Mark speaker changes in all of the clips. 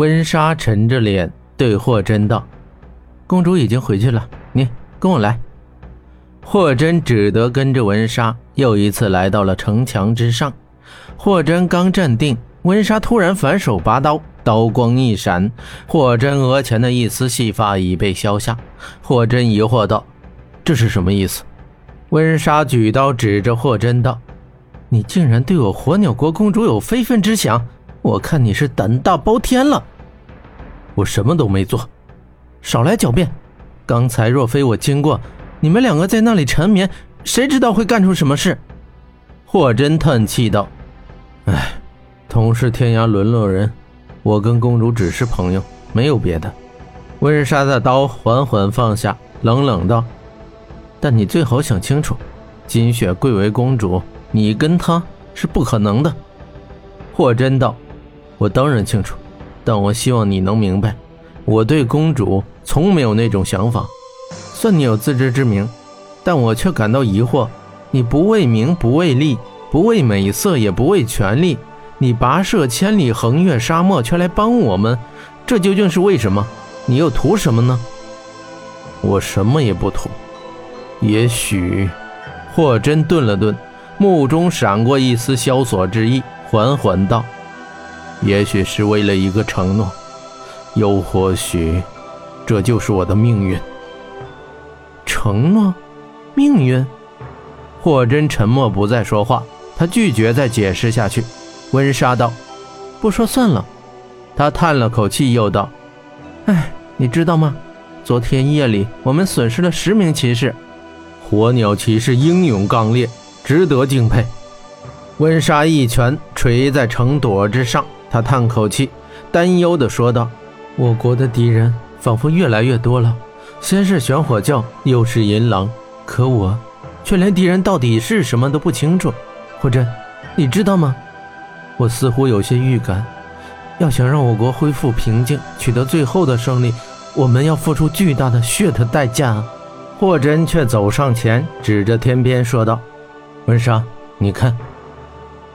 Speaker 1: 温莎沉着脸对霍真道：“公主已经回去了，你跟我来。”霍真只得跟着温莎又一次来到了城墙之上。霍真刚站定，温莎突然反手拔刀，刀光一闪，霍真额前的一丝细发已被削下。霍真疑惑道：“这是什么意思？”温莎举刀指着霍真道：“你竟然对我火鸟国公主有非分之想！我看你是胆大包天了。”我什么都没做，少来狡辩！刚才若非我经过，你们两个在那里缠绵，谁知道会干出什么事？霍真叹气道：“哎，同是天涯沦落人，我跟公主只是朋友，没有别的。”温莎的刀缓缓放下，冷冷道。但你最好想清楚，金雪贵为公主，你跟她是不可能的。霍真道：“我当然清楚，但我希望你能明白，我对公主从没有那种想法。算你有自知之明，但我却感到疑惑。你不为名，不为利，不为美色，也不为权力，你跋涉千里，横越沙漠，却来帮我们，这究竟是为什么？你又图什么呢？我什么也不图。”也许，霍真顿了顿，目中闪过一丝萧索之意，缓缓道：“也许是为了一个承诺，又或许，这就是我的命运。”承诺，命运。霍真沉默，不再说话。他拒绝再解释下去。温莎道：“不说算了。”他叹了口气，又道：“哎，你知道吗？昨天夜里，我们损失了十名骑士。”火鸟骑士英勇刚烈，值得敬佩。温莎一拳捶在城垛之上，他叹口气，担忧地说道：“我国的敌人仿佛越来越多了，先是玄火教，又是银狼，可我却连敌人到底是什么都不清楚。霍真，你知道吗？我似乎有些预感，要想让我国恢复平静，取得最后的胜利，我们要付出巨大的血的代价。”霍真却走上前，指着天边说道：“温莎，你看。”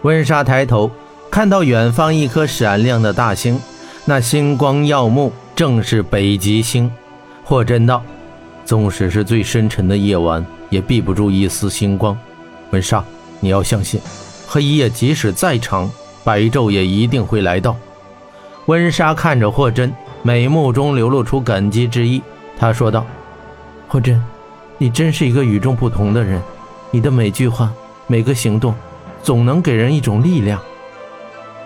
Speaker 1: 温莎抬头，看到远方一颗闪亮的大星，那星光耀目，正是北极星。霍真道：“纵使是最深沉的夜晚，也避不住一丝星光。温莎，你要相信，黑夜即使再长，白昼也一定会来到。”温莎看着霍真，美目中流露出感激之意。他说道：“霍真。”你真是一个与众不同的人，你的每句话、每个行动，总能给人一种力量。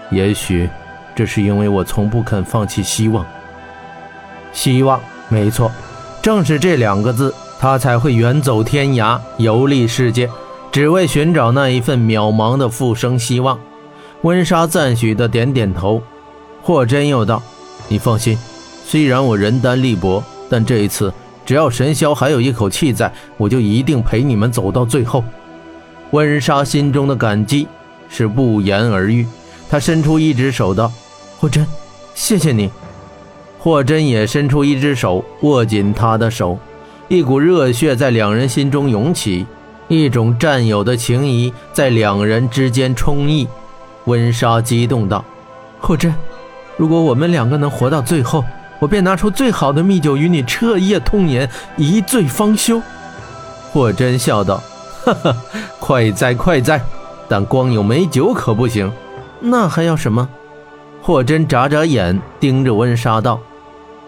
Speaker 1: 也许，这是因为我从不肯放弃希望。希望，没错，正是这两个字，他才会远走天涯，游历世界，只为寻找那一份渺茫的复生希望。温莎赞许的点点头。霍真又道：“你放心，虽然我人单力薄，但这一次。”只要神霄还有一口气在，我就一定陪你们走到最后。温莎心中的感激是不言而喻，她伸出一只手道：“霍真，谢谢你。”霍真也伸出一只手，握紧他的手，一股热血在两人心中涌起，一种战友的情谊在两人之间充溢。温莎激动道：“霍真，如果我们两个能活到最后。”我便拿出最好的蜜酒与你彻夜通年，一醉方休。霍真笑道：“哈哈，快哉快哉！但光有美酒可不行，那还要什么？”霍真眨眨眼，盯着温莎道：“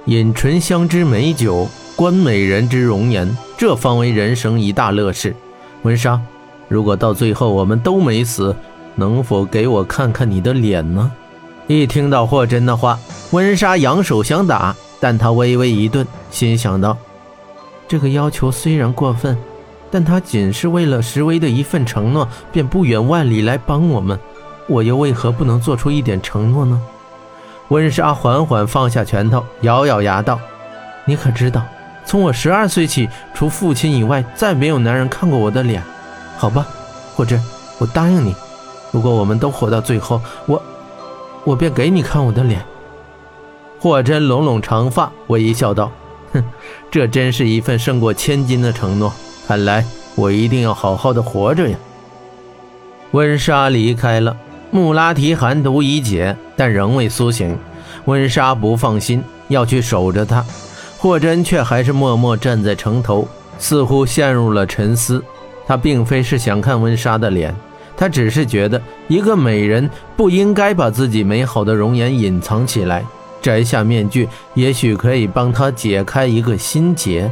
Speaker 1: 饮醇香之美酒，观美人之容颜，这方为人生一大乐事。温莎，如果到最后我们都没死，能否给我看看你的脸呢？”一听到霍真的话。温莎扬手想打，但他微微一顿，心想到：这个要求虽然过分，但他仅是为了石威的一份承诺，便不远万里来帮我们，我又为何不能做出一点承诺呢？温莎缓缓放下拳头，咬咬牙道：“你可知道，从我十二岁起，除父亲以外，再没有男人看过我的脸。好吧，霍真，我答应你，如果我们都活到最后，我，我便给你看我的脸。”霍真拢拢长发，微笑道：“哼，这真是一份胜过千金的承诺。看来我一定要好好的活着呀。”温莎离开了，穆拉提寒毒已解，但仍未苏醒。温莎不放心，要去守着他。霍真却还是默默站在城头，似乎陷入了沉思。他并非是想看温莎的脸，他只是觉得一个美人不应该把自己美好的容颜隐藏起来，摘下面具，也许可以帮他解开一个心结。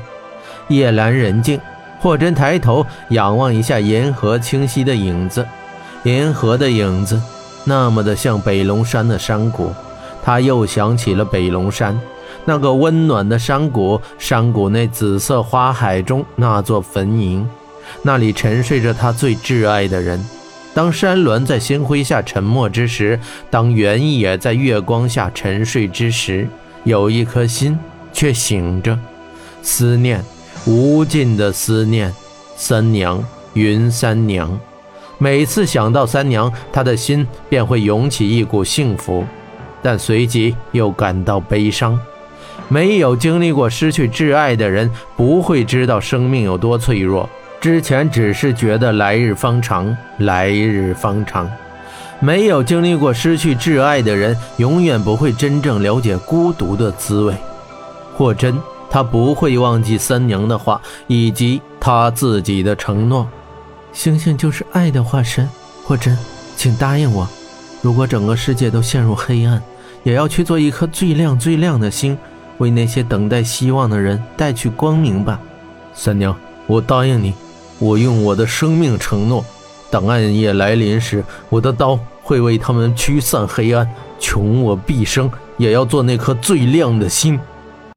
Speaker 1: 夜阑人静，霍真抬头仰望一下银河清晰的影子，银河的影子那么的像北龙山的山谷，他又想起了北龙山那个温暖的山谷，山谷内紫色花海中那座坟茔。那里沉睡着他最挚爱的人。当山峦在星辉下沉默之时，当原野在月光下沉睡之时，有一颗心却醒着，思念，无尽的思念。三娘，云三娘。每次想到三娘，他的心便会涌起一股幸福，但随即又感到悲伤。没有经历过失去挚爱的人，不会知道生命有多脆弱。之前只是觉得来日方长，来日方长。没有经历过失去挚爱的人，永远不会真正了解孤独的滋味。霍真，他不会忘记三娘的话，以及他自己的承诺。星星就是爱的化身，霍真，请答应我，如果整个世界都陷入黑暗，也要去做一颗最亮最亮的星，为那些等待希望的人带去光明吧。三娘，我答应你。我用我的生命承诺，当暗夜来临时，我的刀会为他们驱散黑暗，穷我毕生也要做那颗最亮的星。